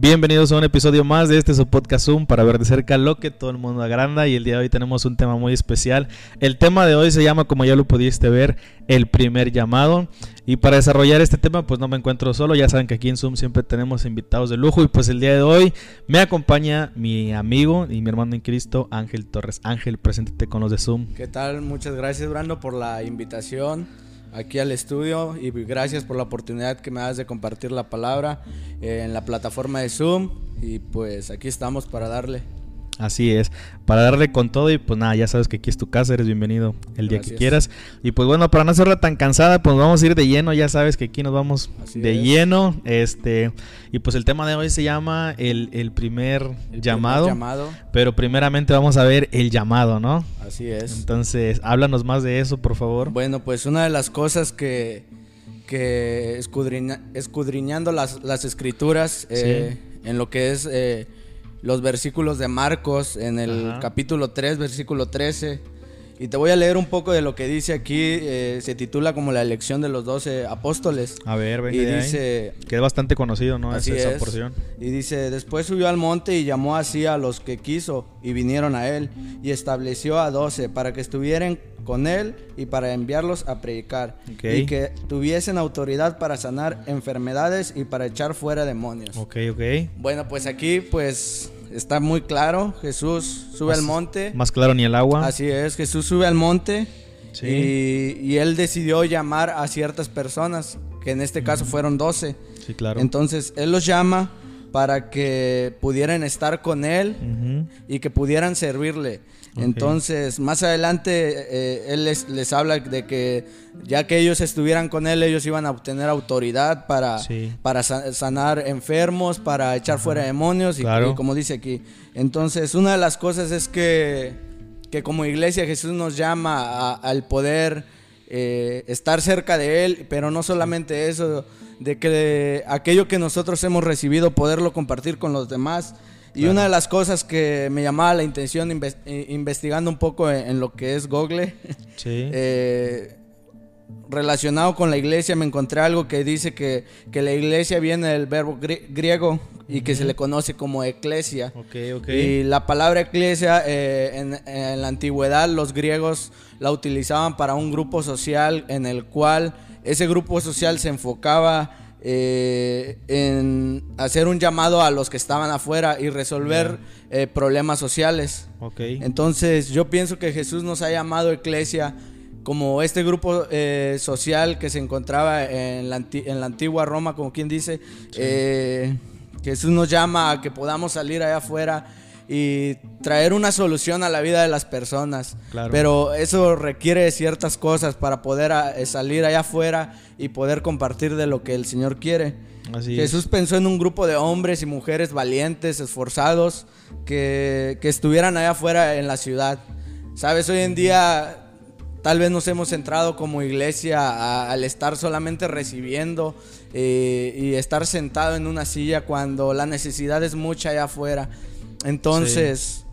Bienvenidos a un episodio más de este su podcast Zoom para ver de cerca lo que todo el mundo agranda y el día de hoy tenemos un tema muy especial. El tema de hoy se llama, como ya lo pudiste ver, el primer llamado. Y para desarrollar este tema pues no me encuentro solo, ya saben que aquí en Zoom siempre tenemos invitados de lujo y pues el día de hoy me acompaña mi amigo y mi hermano en Cristo, Ángel Torres. Ángel, preséntate con los de Zoom. ¿Qué tal? Muchas gracias Brando por la invitación aquí al estudio y gracias por la oportunidad que me das de compartir la palabra eh, en la plataforma de Zoom y pues aquí estamos para darle. Así es, para darle con todo y pues nada, ya sabes que aquí es tu casa, eres bienvenido el día que quieras. Y pues bueno, para no hacerla tan cansada, pues vamos a ir de lleno, ya sabes que aquí nos vamos de lleno. Este, y pues el tema de hoy se llama el, primer, llamado, llamado. Pero primeramente vamos a ver el llamado, ¿no? Así es. Entonces, háblanos más de eso, por favor. Bueno, pues una de las cosas que, que escudriñando las, las escrituras eh, en lo que es... Eh, los versículos de Marcos en el capítulo 3, versículo 13. Y te voy a leer un poco de lo que dice aquí. Eh, se titula como la elección de los doce apóstoles. A ver, venga Y dice. Que es bastante conocido, ¿no? Así esa porción. Y dice: Después subió al monte y llamó así a los que quiso y vinieron a él. Y estableció a doce para que estuvieran con él y para enviarlos a predicar. Y que tuviesen autoridad para sanar enfermedades y para echar fuera demonios. Ok, ok. Bueno, pues aquí pues está muy claro. Jesús sube al monte. Más claro ni el agua. Así es, Jesús sube al monte. Y, él decidió llamar a ciertas personas, que en este caso fueron 12. Sí, claro. Entonces, él los llama para que pudieran estar con él y que pudieran servirle. Entonces, más adelante, eh, él les, habla de que ya que ellos estuvieran con él, ellos iban a obtener autoridad para, para sanar enfermos, para echar fuera demonios, y, como dice aquí. Entonces, una de las cosas es que, que como iglesia Jesús nos llama al poder eh, estar cerca de Él, pero no solamente eso, de que aquello que nosotros hemos recibido, poderlo compartir con los demás. Y una de las cosas que me llamaba la intención eh, investigando un poco en, lo que es Google, eh, relacionado con la iglesia, me encontré algo que dice que, la iglesia viene del verbo griego y que se le conoce como eclesia. Y la palabra eclesia eh, en, en, la antigüedad los griegos la utilizaban para un grupo social en el cual ese grupo social se enfocaba eh, en hacer un llamado a los que estaban afuera y resolver eh, problemas sociales. Entonces yo pienso que Jesús nos ha llamado iglesia como este grupo eh, social que se encontraba en la, antigua Roma, como quien dice, Jesús nos llama a que podamos salir allá afuera y traer una solución a la vida de las personas. Pero eso requiere ciertas cosas para poder ah, eh, salir allá afuera y poder compartir de lo que el Señor quiere. Jesús pensó en un grupo de hombres y mujeres valientes, esforzados, que, estuvieran allá afuera en la ciudad. Sabes, hoy en día tal vez nos hemos centrado como iglesia al estar solamente recibiendo eh, y estar sentado en una silla cuando la necesidad es mucha allá afuera. Entonces,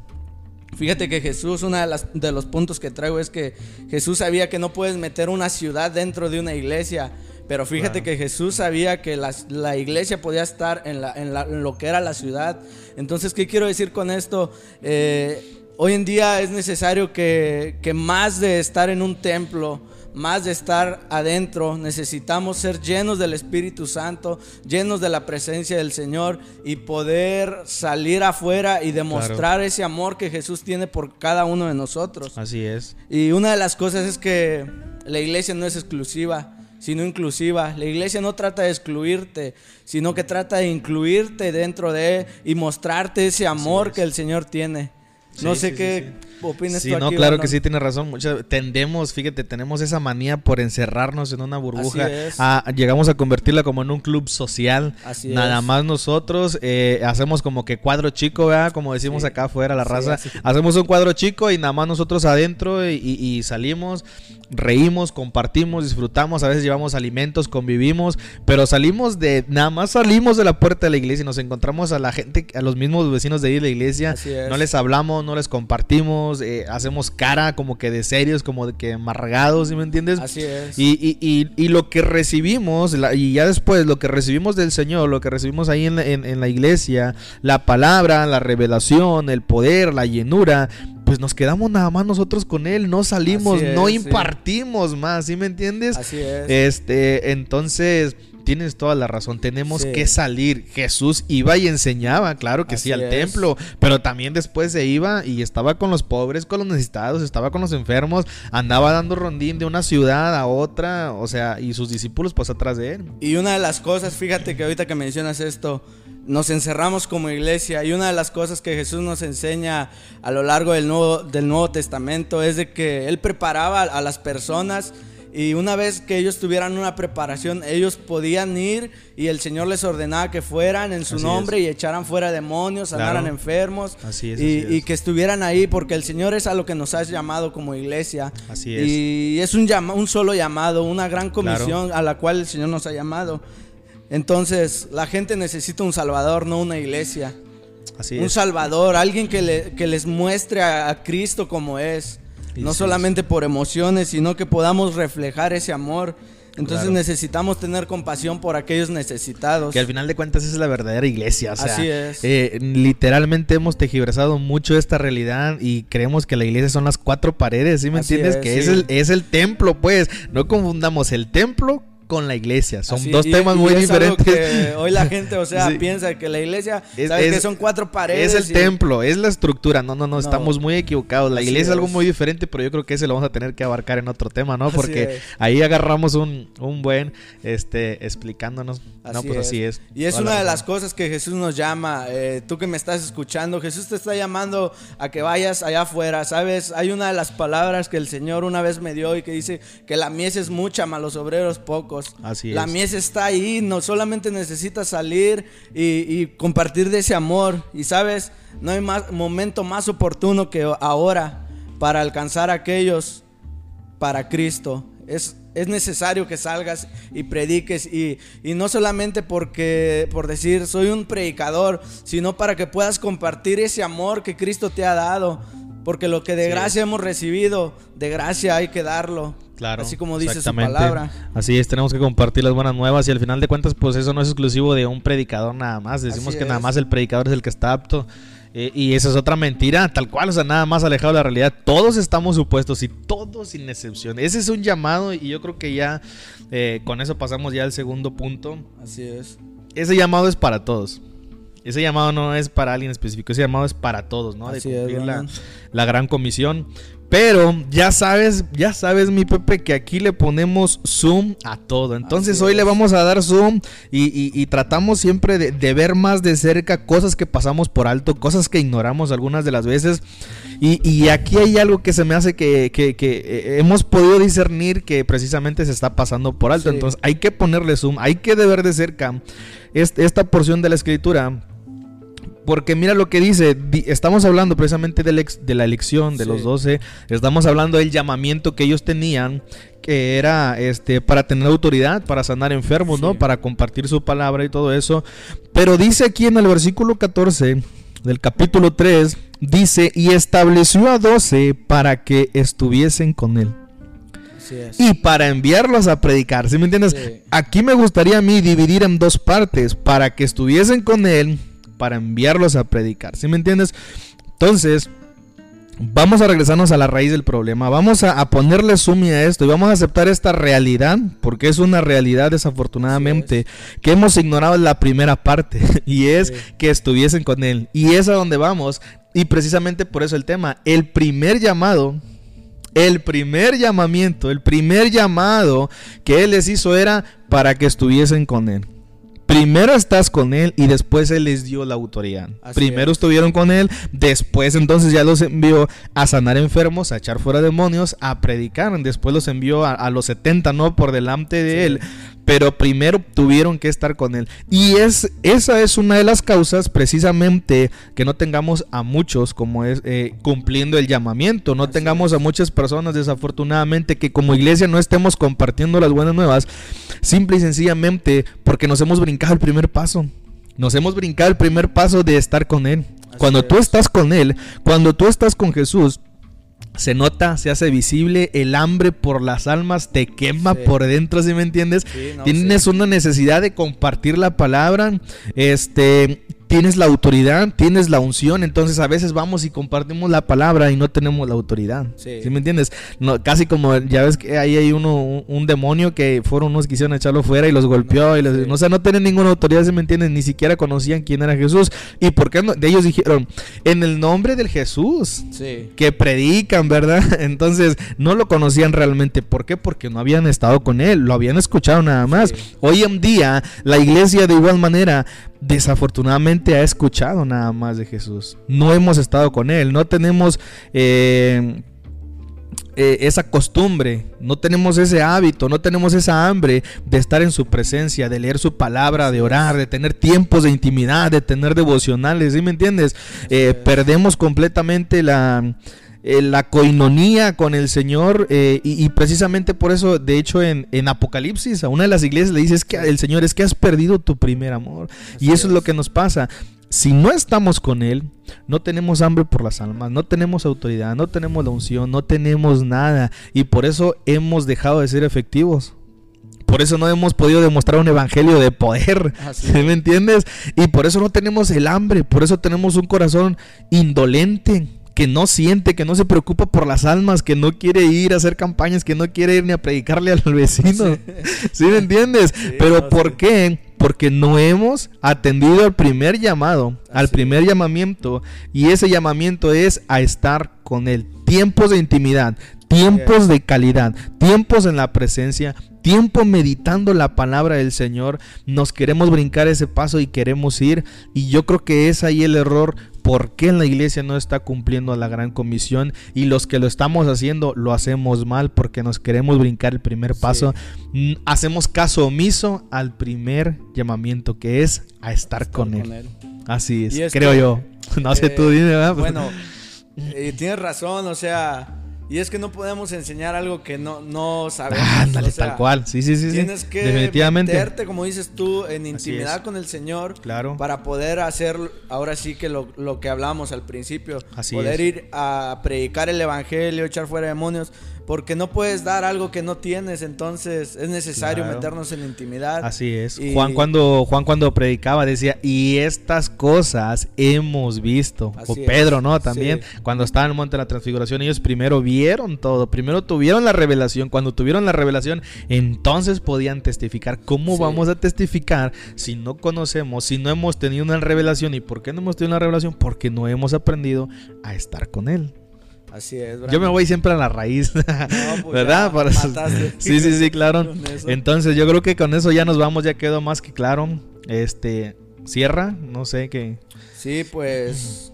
fíjate que Jesús, uno de, de los puntos que traigo es que Jesús sabía que no puedes meter una ciudad dentro de una iglesia. Pero fíjate que Jesús sabía que la, iglesia podía estar en, lo que era la ciudad. Entonces, ¿qué quiero decir con esto? Eh, hoy en día es necesario que, que más de estar en un templo, más de estar adentro, necesitamos ser llenos del Espíritu Santo, llenos de la presencia del Señor y poder salir afuera y demostrar ese amor que Jesús tiene por cada uno de nosotros. Así es. Y una de las cosas es que la iglesia no es exclusiva, sino inclusiva. La iglesia no trata de excluirte, sino que trata de incluirte dentro de y mostrarte ese amor que el Señor tiene. No sé qué opinas sí, no, claro que sí, tiene razón. tendemos, fíjate, tenemos esa manía por encerrarnos en una burbuja. llegamos a convertirla como en un club social. Nada más nosotros eh, hacemos como que cuadro chico, ¿verdad? Como decimos acá afuera, la raza. Hacemos un cuadro chico y nada más nosotros adentro y, salimos, reímos, compartimos, disfrutamos. A veces llevamos alimentos, convivimos, pero salimos de, nada más salimos de la puerta de la iglesia y nos encontramos a la gente, a los mismos vecinos de ahí de la iglesia. No les hablamos, no les compartimos, eh, hacemos cara como que de serios, como de que amargados, ¿sí me entiendes? Así es. Y, y, y, y lo que recibimos, y ya después, lo que recibimos del Señor, lo que recibimos ahí en en la iglesia, la palabra, la revelación, el poder, la llenura, pues nos quedamos nada más nosotros con él, no salimos, no impartimos más, ¿sí me entiendes? Así es. Este, entonces, tienes toda la razón, tenemos que salir. Jesús iba y enseñaba, claro que sí, al templo, pero también después se iba y estaba con los pobres, con los necesitados, estaba con los enfermos, andaba dando rondín de una ciudad a otra, o sea, y sus discípulos pues atrás de él. Y una de las cosas, fíjate que ahorita que mencionas esto, nos encerramos como iglesia y una de las cosas que Jesús nos enseña a lo largo del Nuevo, del Nuevo Testamento es de que Él preparaba a las personas y una vez que ellos tuvieran una preparación, ellos podían ir y el Señor les ordenaba que fueran en su nombre y echaran fuera demonios, sanaran enfermos así es, y, que estuvieran ahí porque el Señor es a lo que nos ha llamado como iglesia. Así es. Y es un, un solo llamado, una gran comisión a la cual el Señor nos ha llamado. Entonces, la gente necesita un salvador, no una iglesia. Así un salvador, alguien que, les muestre a, Cristo como es. No solamente por emociones, sino que podamos reflejar ese amor. Entonces necesitamos tener compasión por aquellos necesitados. Que al final de cuentas es la verdadera iglesia. Así es. Eh, literalmente hemos tejiversado mucho esta realidad y creemos que la iglesia son las cuatro paredes, ¿sí me entiendes? que es, el, es el templo, pues. No confundamos el templo con la iglesia. Son dos temas muy diferentes. hoy la gente, o sea, piensa que la iglesia, es, que son cuatro paredes. Es el templo, es la estructura. No, no, no, estamos muy equivocados. La iglesia es algo muy diferente, pero yo creo que ese lo vamos a tener que abarcar en otro tema, ¿no? Porque ahí agarramos un, un, buen, este, explicándonos. no, pues así es. Y es una de las cosas que Jesús nos llama. Eh, tú que me estás escuchando, Jesús te está llamando a que vayas allá afuera, ¿sabes? Hay una de las palabras que el Señor una vez me dio y que dice que la mies es mucha, malos los obreros Así la mies está ahí, no solamente necesitas salir y, compartir de ese amor. Y sabes, no hay más, momento más oportuno que ahora para alcanzar a aquellos para Cristo. Es, es necesario que salgas y prediques y, no solamente porque por decir soy un predicador, sino para que puedas compartir ese amor que Cristo te ha dado, porque lo que de gracia hemos recibido, de gracia hay que darlo. Claro. Así como dice su palabra. Así es, tenemos que compartir las buenas nuevas y al final de cuentas, pues eso no es exclusivo de un predicador nada más. Decimos que nada más el predicador es el que está apto. Eh, y esa es otra mentira, tal cual, o sea, nada más alejado de la realidad. Todos estamos supuestos y todos sin excepción. Ese es un llamado y yo creo que ya eh, con eso pasamos ya al segundo punto. Así es. Ese llamado es para todos. Ese llamado no es para alguien específico, ese llamado es para todos, ¿no? de cumplir la, la, gran comisión. Pero ya sabes, ya sabes, mi Pepe, que aquí le ponemos zoom a todo. Entonces hoy le vamos a dar zoom y, tratamos siempre de, ver más de cerca cosas que pasamos por alto, cosas que ignoramos algunas de las veces. Y, aquí hay algo que se me hace que, eh, hemos podido discernir que precisamente se está pasando por alto. Entonces hay que ponerle zoom, hay que de ver de cerca esta porción de la escritura porque mira lo que dice, estamos hablando precisamente de, de la elección de los doce, estamos hablando del llamamiento que ellos tenían, que era este para tener autoridad, para sanar enfermos, ¿no? Para compartir su palabra y todo eso. Pero dice aquí en el versículo 14 del capítulo 3, dice, y estableció a doce para que estuviesen con él. Y para enviarlos a predicar, ¿sí me entiendes? Aquí me gustaría a mí dividir en dos partes, para que estuviesen con él para enviarlos a predicar. ¿Sí me entiendes? Entonces, vamos a regresarnos a la raíz del problema. Vamos a, ponerle sumi a esto y vamos a aceptar esta realidad, porque es una realidad desafortunadamente que hemos ignorado en la primera parte y es que estuviesen con él. Y es a donde vamos. Y precisamente por eso el tema, el primer llamado el primer llamamiento, el primer llamado que Él les hizo era para que estuviesen con Él. Primero estás con él y después él les dio la autoridad. Primero estuvieron con él, después entonces ya los envió a sanar enfermos, a echar fuera demonios, a predicar. Después los envió a, los 70, ¿no? Por delante de él pero primero tuvieron que estar con él. Y es, esa es una de las causas precisamente que no tengamos a muchos como es eh, cumpliendo el llamamiento, no tengamos a muchas personas desafortunadamente que como iglesia no estemos compartiendo las buenas nuevas, simple y sencillamente porque nos hemos brincado el primer paso. Nos hemos brincado el primer paso de estar con Él. cuando tú estás con Él, cuando tú estás con Jesús, se nota, se hace visible, el hambre por las almas te quema por dentro, si me entiendes? Tienes una necesidad de compartir la palabra, este, tienes la autoridad, tienes la unción, entonces a veces vamos y compartimos la palabra y no tenemos la autoridad. Sí, me entiendes? No, casi como ya ves que ahí hay uno un, demonio que fueron unos que quisieron echarlo fuera y los golpeó y los, o sea, no tienen ninguna autoridad, ¿sí me entiendes? Ni siquiera conocían quién era Jesús. ¿Y por qué no? De ellos dijeron, en el nombre del Jesús que predican, ¿verdad? Entonces, no lo conocían realmente. ¿Por qué? Porque no habían estado con él, lo habían escuchado nada más. Hoy en día, la iglesia de igual manera desafortunadamente ha escuchado nada más de Jesús. No hemos estado con Él, no tenemos eh, eh, esa costumbre, no tenemos ese hábito, no tenemos esa hambre de estar en su presencia, de leer su palabra, de orar, de tener tiempos de intimidad, de tener devocionales, ¿sí me entiendes? Eh, perdemos completamente la eh, la coinonía con el Señor eh, y, precisamente por eso, de hecho, en, Apocalipsis, a una de las iglesias le dice que el Señor es que has perdido tu primer amor. y eso es. lo que nos pasa. Si no estamos con Él, no tenemos hambre por las almas, no tenemos autoridad, no tenemos la unción, no tenemos nada. Y por eso hemos dejado de ser efectivos. Por eso no hemos podido demostrar un evangelio de poder. ¿Me entiendes? Y por eso no tenemos el hambre, por eso tenemos un corazón indolente que no siente, que no se preocupa por las almas, que no quiere ir a hacer campañas, que no quiere ir ni a predicarle al vecino. ¿Sí, me entiendes? Pero ¿por qué? Porque no hemos atendido al primer llamado, al primer llamamiento, y ese llamamiento es a estar con Él. Tiempos de intimidad, tiempos de calidad, tiempos en la presencia, tiempo meditando la palabra del Señor. Nos queremos brincar ese paso y queremos ir. Y yo creo que es ahí el error por qué la iglesia no está cumpliendo la gran comisión y los que lo estamos haciendo lo hacemos mal porque nos queremos brincar el primer paso. Mm, hacemos caso omiso al primer llamamiento que es a estar, con, él. Así es, creo yo. No sé tú, dime. ¿verdad? Bueno, eh, tienes razón, o sea y es que no podemos enseñar algo que no, no sabemos. Ándale, tal cual. Sí, sí, sí. Tienes que Definitivamente. meterte, como dices tú, en intimidad con el Señor. Claro. Para poder hacer, ahora sí que lo, lo que hablamos al principio. Así poder ir a predicar el Evangelio, echar fuera demonios porque no puedes dar algo que no tienes, entonces es necesario meternos en intimidad. Así es. Juan cuando Juan cuando predicaba decía, "Y estas cosas hemos visto." o Pedro, ¿no? También cuando estaba en el monte de la transfiguración, ellos primero vieron todo, primero tuvieron la revelación, cuando tuvieron la revelación, entonces podían testificar. ¿Cómo vamos a testificar si no conocemos, si no hemos tenido una revelación y por qué no hemos tenido una revelación? Porque no hemos aprendido a estar con él. Así es. Yo me voy siempre a la raíz, pues ¿verdad? Sí, sí, sí, claro. Entonces yo creo que con eso ya nos vamos, ya quedó más que claro. Este, cierra, no sé qué. Sí, pues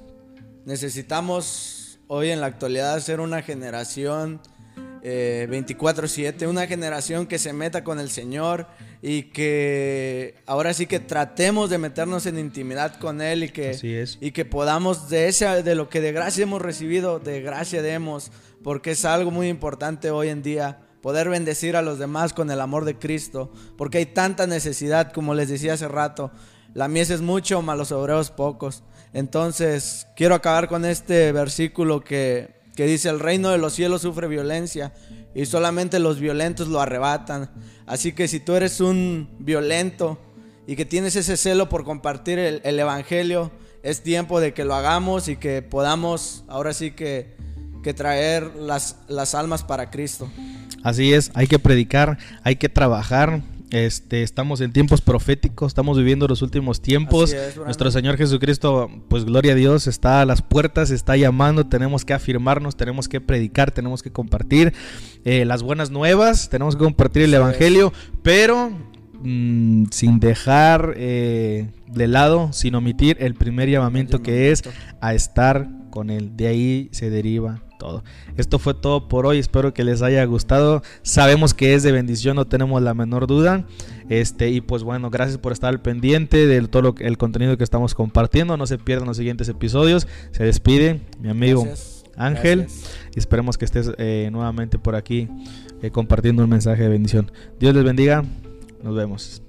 necesitamos hoy en la actualidad ser una generación 24/7, eh, una generación que se meta con el Señor y que ahora sí que tratemos de meternos en intimidad con Él y que, y que podamos de, ese, de lo que de gracia hemos recibido, de gracia demos, porque es algo muy importante hoy en día poder bendecir a los demás con el amor de Cristo, porque hay tanta necesidad, como les decía hace rato, la mies es mucho, mas los obreros pocos. Entonces, quiero acabar con este versículo que que dice, el reino de los cielos sufre violencia y solamente los violentos lo arrebatan. Así que si tú eres un violento y que tienes ese celo por compartir el, Evangelio, es tiempo de que lo hagamos y que podamos ahora sí que, que traer las, las almas para Cristo. Así es, hay que predicar, hay que trabajar, este, estamos en tiempos proféticos, estamos viviendo los últimos tiempos. Nuestro Señor Jesucristo, pues gloria a Dios, está a las puertas, está llamando. Tenemos que afirmarnos, tenemos que predicar, tenemos que compartir eh, las buenas nuevas, tenemos que compartir el Evangelio, pero mm, sin dejar eh, de lado, sin omitir el primer llamamiento que es a estar con Él. De ahí se deriva todo. Esto fue todo por hoy, espero que les haya gustado. Sabemos que es de bendición, no tenemos la menor duda. Este, y pues bueno, gracias por estar al pendiente de todo el contenido que estamos compartiendo. No se pierdan los siguientes episodios. Se despide mi amigo Ángel. Y esperemos que estés eh, nuevamente por aquí eh, compartiendo un mensaje de bendición. Dios les bendiga. Nos vemos.